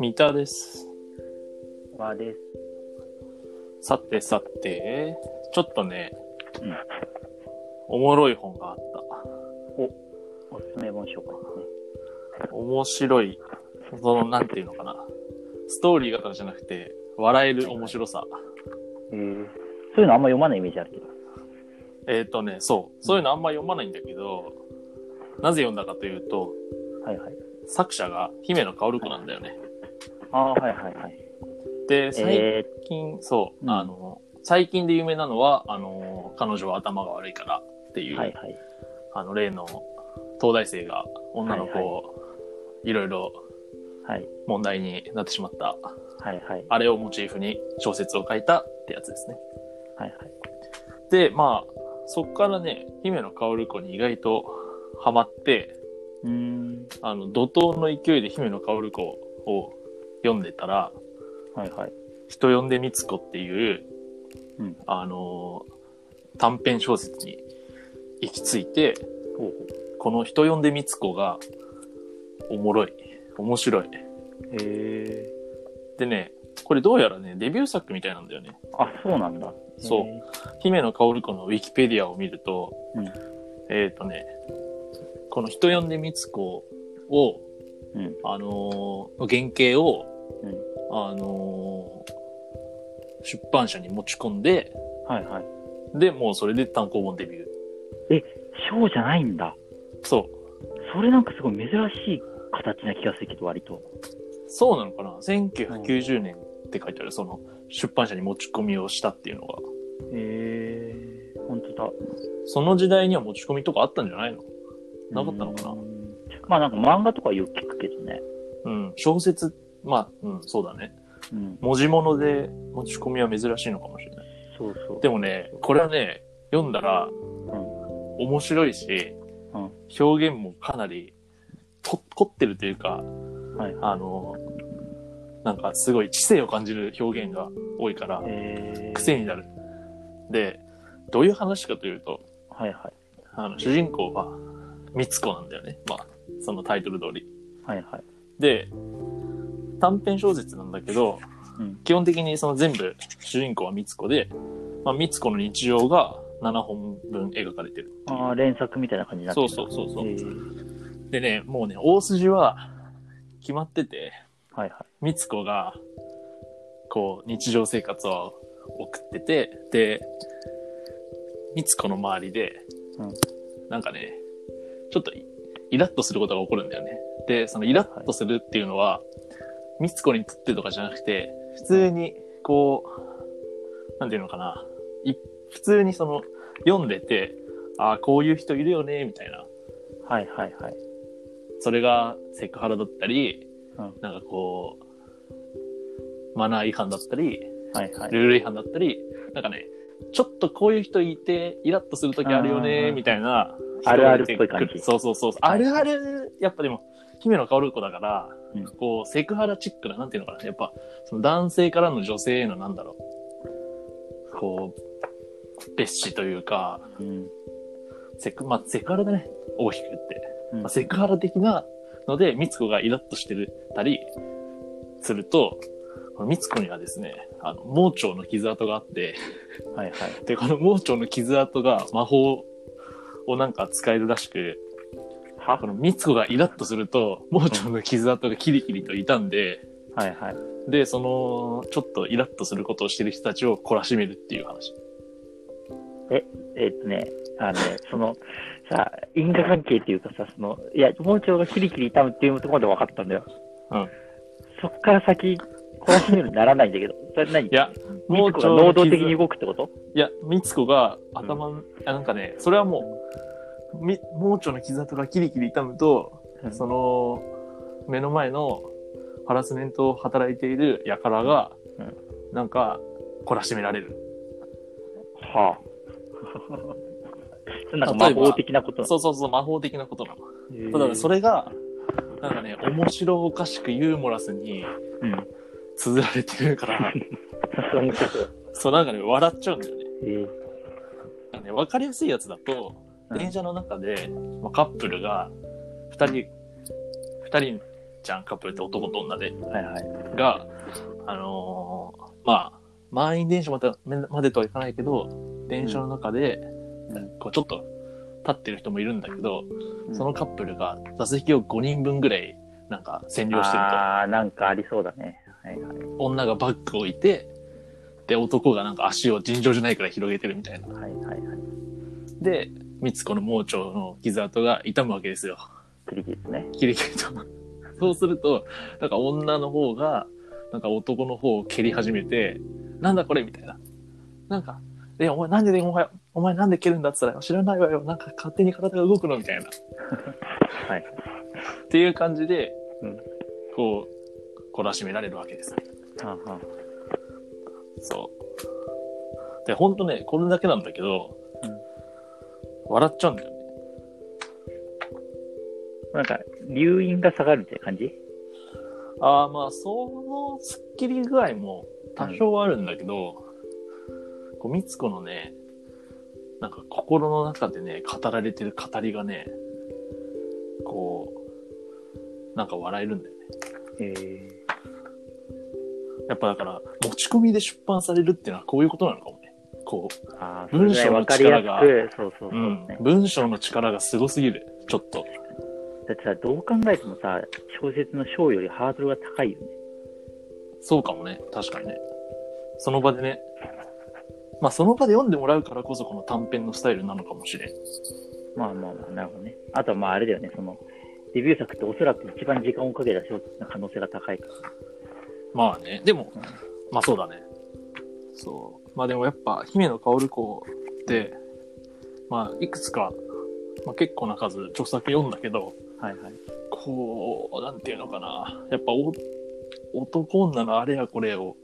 三田です。和です。さてさて、ちょっとね、うんおもろい本があっおすすめ本紹介で。た。面白い、その、なんていうのかな。ストーリー型じゃなくて、笑える面白さ。えー、そういうのあんま読まないイメージあるけど。えっ、とね、そう。そういうのあんま読まないんだけど、なぜ読んだかというと、はいはい。作者が姫野薫子なんだよね。ああ、はいはいはい。で、最え近、そう、うんあの、最近で有名なのは、あの、彼女は頭が悪いからっていー、う、はいはい。あの、例の東大生が女の子はいをいろいろはい。問題になってしまった、はいはい。あれをモチーフに小説を書いたってやつですね。はいはい。で、まあ、そっからね、姫野薫子に意外とハマって、うーん。あの、怒涛の勢いで姫野薫子を読んでたら、はいはい。人呼んでみつこっていう、うんあのー短編小説に行き着いて、ほうほこの人呼んでみつこが、おもろい。面白い。う。へでね、これどうやらね、デビュー作みたいなんだよね。ー。あ、そうなんだ。そうへ姫野薫子のウィキペディアを見ると、うんえっ、とね、この人呼んでみつこを、ー。うん。あのー原型を、うん。あのー出版社に持ち込んで、はいはい。で、もうそれで単行本デビュー。章じゃないんだ。そう。それなんかすごい珍しい形な気がするけど、割と。そうなのかな ?1990 年って書いてある、その出版社に持ち込みをしたっていうのが。へー。ほんとだ。その時代には持ち込みとかあったんじゃないの？なかったのかな？まあなんか漫画とかはよく聞くけどね。うん。小説、まあ、うん、そうだね。うん。文字物で持ち込みは珍しいのかもしれない。そうそう。でもね、これはね、読んだら、面白いし、うん表現もかなりと凝ってるというか、はい。あの、なんかすごい知性を感じる表現が多いから、えー。癖になる。で、どういう話かというと、はいはい。あの、主人公は、みつこなんだよね。まあ、そのタイトル通り。はいはい。で、短編小説なんだけど、うん。基本的にその全部、主人公はみつこで、まあ、みつこの日常が7本分描かれてる。ああ、連作みたいな感じになってそうるそうそうそう。えーでね、もうね、大筋は決まってて、はいはみつこが、こう、日常生活を送ってて、で、みつこの周りで、うんなんかね、ちょっとイイラッとすることが起こるんだよね。で、そのイラッとするっていうのは、みつこにとってとかじゃなくて、普通に、こう、なんていうのかな、い普通にその、読んでて、ああ、こういう人いるよね、みたいな。い。はいはいはい。それがセクハラだったり、うんなんかこう、マナー違反だったり、はいはい。ルール違反だったり、なんかね、ちょっとこういう人いて、イラッとするときあるよあね、ーみたいな。あるあるっぽい感じそうそうそう。あるある、やっぱでも、姫野薫子だから、うんこう、セクハラチックな、なんていうのかな。やっぱ、その男性からの女性へのなんだろう。こう、蔑視というか、うん。セク、まあ、セクハラだね。大きく言って。うんまあ、セクハラ的なので、みつこがイラッとしてるたりすると、このみつこにはですね、あの、盲腸の傷跡があって、はいはい。で、この盲腸の傷跡が魔法をなんか使えるらしく、はこのみつこがイラッとすると、盲腸の傷跡がキリキリと傷んで、はいはい。で、その、ちょっとイラッとすることをしてる人たちを懲らしめるっていう話。えっとね、あのね、その、さ、因果関係っていうかさ、その、いや、盲腸がキリキリ痛むっていうところまで分かったんだよ。うん。そっから先、懲らしめるならないんだけど、それ何？いや、みつこが能動的に動くってこと？いや、みつこが頭の、あなんかね、それはもう、み盲腸の傷跡がキリキリ痛むと、うんその、目の前のハラスメントを働いている輩が、うんなんか、懲らしめられる。はあ。なんか魔法的なことそうそうそう、魔法的なことなの。だね、それが、なんかね、面白おかしくユーモラスにうん。綴られてるから、そう。なんかね、笑っちゃうんだよね。えね、わかりやすいやつだと、うん電車の中で、まあ、カップルが、二人、二人じゃん、カップルって男と女で。はいはい。が、あのーまあ、満員電車までまでとはいかないけど、電車の中で、うんこうちょっと立ってる人もいるんだけど、うんそのカップルが座席を5人分ぐらいなんか占領してるああ、なんかありそうだね。はいはい。と。女がバッグを置いて、で、男がなんか足を尋常じゃないくらい広げてるみたいな。はいはいはい。で、三つ子の盲腸の傷跡が痛むわけですよ。クリキですね。キリキリと。そうすると、なんか女の方が、なんか男の方を蹴り始めて、なんだこれみたいな。なんか、え、お前なんで、お前、お前なんで蹴るんだって言ったら、知らないわよ。なんか勝手に体が動くのみたいな。はい。っていう感じで、うんこう、懲らしめられるわけです。はあはそう。で、ほんとね、これだけなんだけど、うん笑っちゃうんだよね。あなんか、留飲が下がるみたいな感じ？ああ、まあ、そのスッキリ具合も多少はあるんだけど、こう、みつこのね、なんか心の中でね、語られてる語りがね、こう、なんか笑えるんだよね。えやっぱだから、持ち込みで出版されるっていうのはこういうことなのかもね。こー、ああ、文章の力く、そうそうう、そうう、んね。文章の力がすごすぎる。ちょっと。だってさ、どう考えてもさ、小説の章よりハードルが高いよね。そうかもね。確かにね。その場でね。まあ、その場で読んでもらうからこそこの短編のスタイルなのかもしれん。まあまあまあ、なるほどね。あとはまああれだよね、その、デビュー作っておそらく一番時間をかけた小説の可能性が高いから。まあね。でもうん、まあそうだね。そう。まあでもやっぱ、姫野薫子って、まあ、いくつか、まあ結構な数著作読んだけど、はいはい。こう、なんていうのかな。やっぱお、男女のあれやこれを、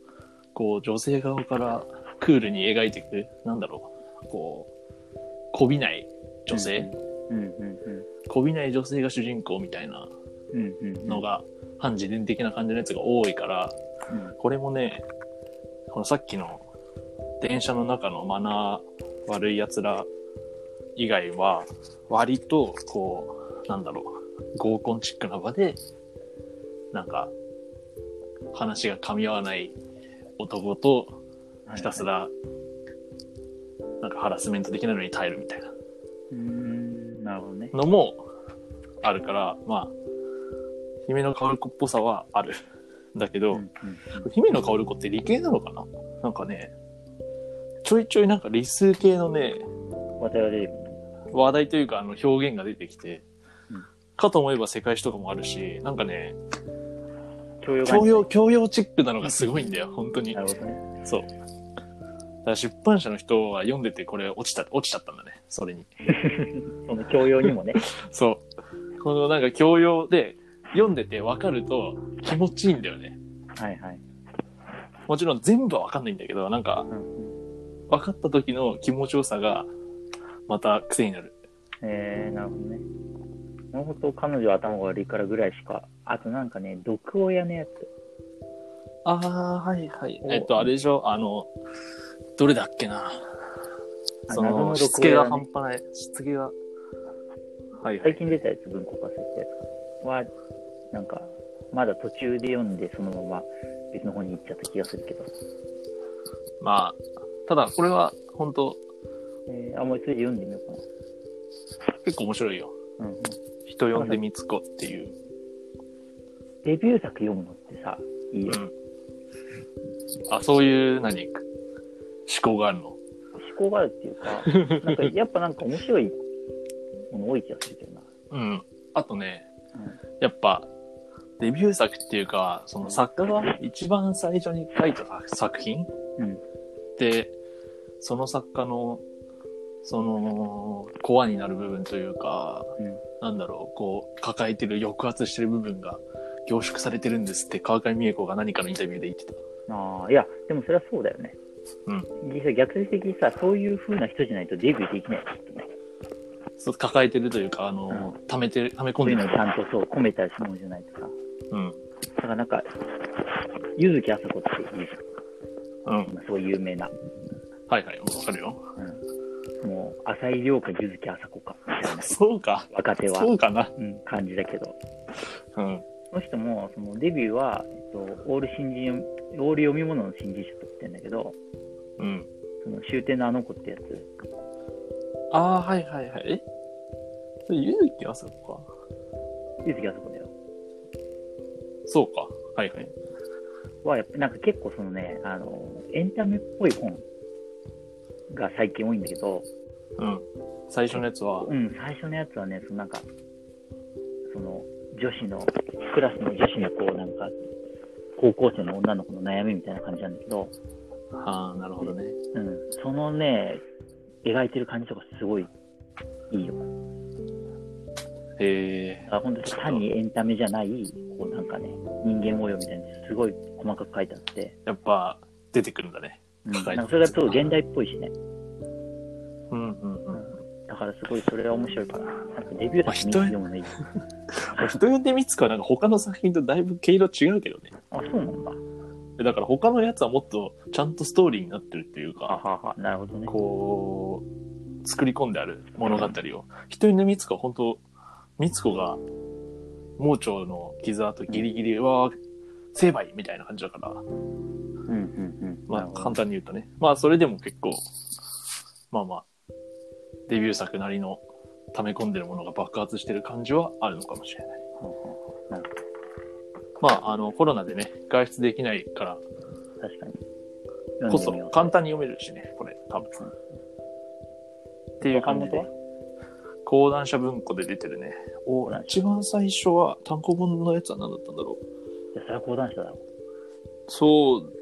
こう、女性側からクールに描いていく、なんだろう、こう、こびない女性、うんうんこびない女性が主人公みたいなうん。うんうんうん。のが、反自伝的な感じのやつが多いから、うんこれもね、このさっきの電車の中のマナー悪い奴ら以外は、割と、こう、なんだろう、合コンチックな場で、なんか、話が噛み合わない男とひたすら、なんかハラスメント的なのに耐えるみたいなうーん、なるほどね。のもあるから、まあ、姫の薫子っぽさはある。だけど、うんうん姫野薫子って理系なのかな？なんかね、ちょいちょいなんか理数系のね、うん。渡られる話題というかあの表現が出てきて、うんかと思えば世界史とかもあるし、なんかね、教養が教養、教養チックなのがすごいんだよ、本当にな。るほどね。そう。だから出版社の人は読んでてこれ落ちた、落ちちゃったんだね、それに。その教養にもね。そう。このなんか教養で読んでて分かると気持ちいいんだよね。はいはい。もちろん全部は分かんないんだけど、なんかうんうん、分かった時の気持ちよさがまた癖になる。えー、なるほどね。本当彼女は頭が悪いからぐらいしか。あとなんかね、毒親のやつ。ああ、はいはい。おえっと、あれでしょ？あの、どれだっけな？その、しつけが半端ない。しつけが。はいはい。最近出たやつ、文庫化されたやつは、なんか、まだ途中で読んで、そのまま別の方に行っちゃった気がするけど。まあ、ただこれは本当えー、あ、もう一度読んでみようか結構面白いよ。な。うんうん。人呼んでみつこっていう。デビュー作読むのってさ、いいよ。うん。あ、そういう、何、思考があるの？思考があるっていうか、なんかやっぱなんか面白いもの多い気がするけどな。うん。あとね、うんやっぱ、デビュー作っていうか、その作家が一番最初に書いた作品？うん。で、その作家の、その、コアになる部分というか、うん。なんだろう、こう、抱えてる、抑圧してる部分が凝縮されてるんですって、川上美恵子が何かのインタビューで言ってた。ああ、いや、でもそれはそうだよね。うん。実際逆説的にさ、そういう風な人じゃないとデビューできないきっとね。そう抱えてるというか、あの、溜めてる、溜め込んでるそういうのをち。ゃんとそう、込めたものじゃないとさ。うん。だからなんか、柚木あさこっていいじうん。ゃん。今すごい有名な。はいはい、わかるよ。うん。もう、浅井亮か柚木あさこか、みたいな。そうか。若手は、そうかな。うん、感じだけど。うん。この人も、そのデビューは、えっと、オール新人、オール読み物の新人賞取ってんだけど、うん。その終点のあの子ってやつ、ああ、はいはいはい。えそれ、ゆうきあそこか。ゆずきあそこだよ。そうか。はいはい。は、やっぱなんか結構そのね、あの、エンタメっぽい本が最近多いんだけど、うん。最初のやつはう、ん、最初のやつはね、そのなんか、その、女子の、クラスの女子のこう、なんか、高校生の女の子の悩みみたいな感じなんだけど、ああ、なるほどね。うん、そのね、描いてる感じとかすごいいいよ。へえ。あ本当に単にエンタメじゃない、こうなんかね、人間模様みたいにすごい細かく書いてあって、やっぱ、出てくるんだね。うん、なんかそれがちょっと現代っぽいしね。うんうんうん。だからすごいそれは面白いから、なんかデビュー作見て読むのいい。人呼んでみつかはなんか他の作品とだいぶ毛色違うけどね。あ、そうなんだ。だから他のやつはもっとちゃんとストーリーになってるっていうあか、はは、なるほどね。こう、作り込んである物語を。人呼んでみつかは本当、みつこが盲腸の傷跡ギリギリは成敗みたいな感じだから、うんうんうん。まあ簡単に言うとね。まあそれでも結構、まあまあ、デビュー作なりの溜め込んでるものが爆発してる感じはあるのかもしれない。ほうほうほうなるまあ、あの、コロナでね、外出できないから確かに。こそ簡単に読めるしね、これ、多分。っていう感じで。講談社文庫で出てるね。お一番最初は単行本のやつは何だったんだろう。いや、それは講談社だろ。そう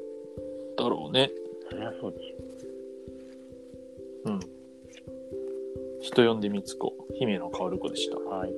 だろうね。それはそうでしうん。人呼んでみつこ、姫野薫子でした。ょ。はい。